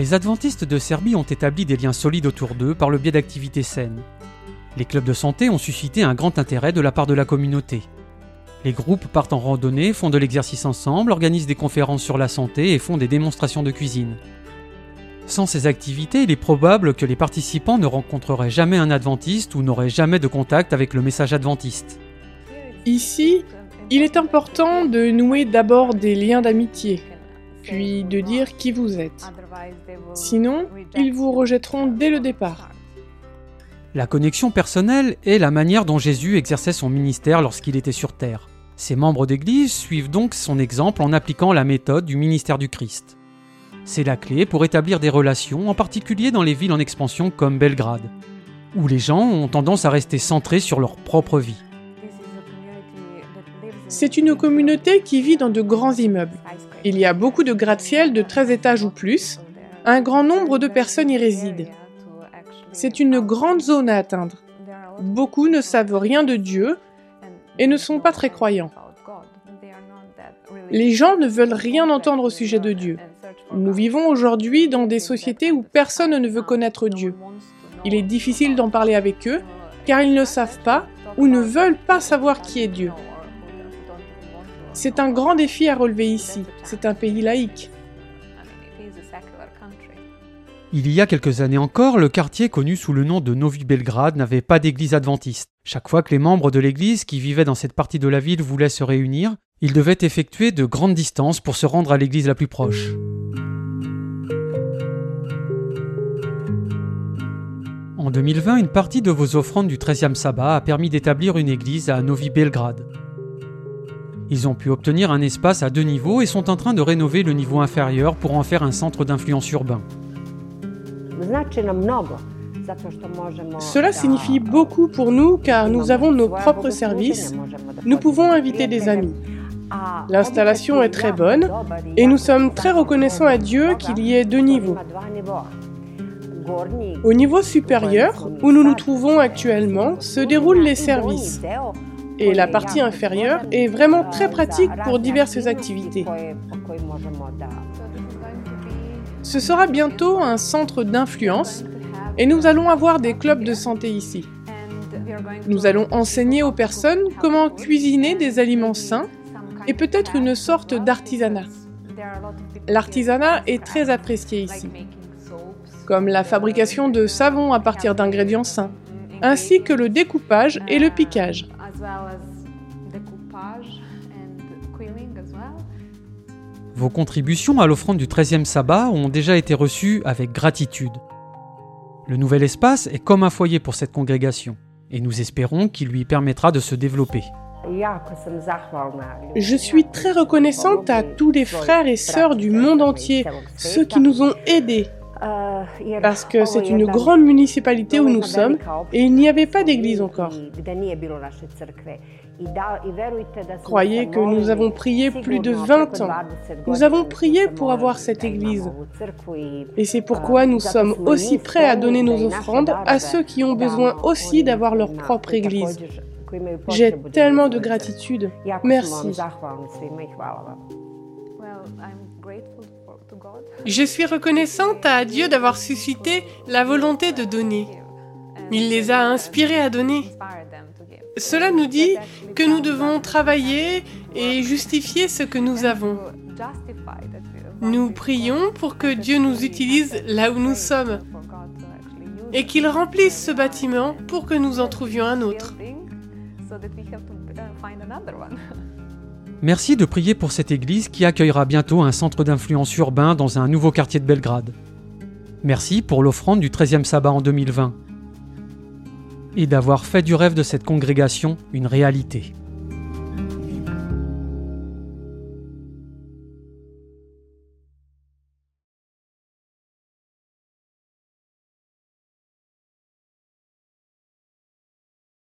Les adventistes de Serbie ont établi des liens solides autour d'eux par le biais d'activités saines. Les clubs de santé ont suscité un grand intérêt de la part de la communauté. Les groupes partent en randonnée, font de l'exercice ensemble, organisent des conférences sur la santé et font des démonstrations de cuisine. Sans ces activités, il est probable que les participants ne rencontreraient jamais un adventiste ou n'auraient jamais de contact avec le message adventiste. Ici, il est important de nouer d'abord des liens d'amitié, puis de dire qui vous êtes. Sinon, ils vous rejetteront dès le départ. La connexion personnelle est la manière dont Jésus exerçait son ministère lorsqu'il était sur terre. Ses membres d'Église suivent donc son exemple en appliquant la méthode du ministère du Christ. C'est la clé pour établir des relations, en particulier dans les villes en expansion comme Belgrade, où les gens ont tendance à rester centrés sur leur propre vie. C'est une communauté qui vit dans de grands immeubles. Il y a beaucoup de gratte-ciel de 13 étages ou plus. Un grand nombre de personnes y résident. C'est une grande zone à atteindre. Beaucoup ne savent rien de Dieu et ne sont pas très croyants. Les gens ne veulent rien entendre au sujet de Dieu. Nous vivons aujourd'hui dans des sociétés où personne ne veut connaître Dieu. Il est difficile d'en parler avec eux car ils ne savent pas ou ne veulent pas savoir qui est Dieu. C'est un grand défi à relever ici. C'est un pays laïque. Il y a quelques années encore, le quartier connu sous le nom de Novi Belgrade n'avait pas d'église adventiste. Chaque fois que les membres de l'église qui vivaient dans cette partie de la ville voulaient se réunir, ils devaient effectuer de grandes distances pour se rendre à l'église la plus proche. En 2020, une partie de vos offrandes du 13e sabbat a permis d'établir une église à Novi Belgrade. Ils ont pu obtenir un espace à deux niveaux et sont en train de rénover le niveau inférieur pour en faire un centre d'influence urbain. Cela signifie beaucoup pour nous car nous avons nos propres services, nous pouvons inviter des amis. L'installation est très bonne et nous sommes très reconnaissants à Dieu qu'il y ait deux niveaux. Au niveau supérieur, où nous nous trouvons actuellement, se déroulent les services. Et la partie inférieure est vraiment très pratique pour diverses activités. Ce sera bientôt un centre d'influence et nous allons avoir des clubs de santé ici. Nous allons enseigner aux personnes comment cuisiner des aliments sains et peut-être une sorte d'artisanat. L'artisanat est très apprécié ici, comme la fabrication de savons à partir d'ingrédients sains, ainsi que le découpage et le piquage. Vos contributions à l'offrande du 13e sabbat ont déjà été reçues avec gratitude. Le nouvel espace est comme un foyer pour cette congrégation, et nous espérons qu'il lui permettra de se développer. Je suis très reconnaissante à tous les frères et sœurs du monde entier, ceux qui nous ont aidés, parce que c'est une grande municipalité où nous sommes et il n'y avait pas d'église encore. Croyez que nous avons prié plus de 20 ans. Nous avons prié pour avoir cette église. Et c'est pourquoi nous sommes aussi prêts à donner nos offrandes à ceux qui ont besoin aussi d'avoir leur propre église. J'ai tellement de gratitude. Merci. Je suis reconnaissante à Dieu d'avoir suscité la volonté de donner. Il les a inspirés à donner. Cela nous dit que nous devons travailler et justifier ce que nous avons. Nous prions pour que Dieu nous utilise là où nous sommes et qu'il remplisse ce bâtiment pour que nous en trouvions un autre. Merci de prier pour cette église qui accueillera bientôt un centre d'influence urbain dans un nouveau quartier de Belgrade. Merci pour l'offrande du 13e sabbat en 2020 et d'avoir fait du rêve de cette congrégation une réalité.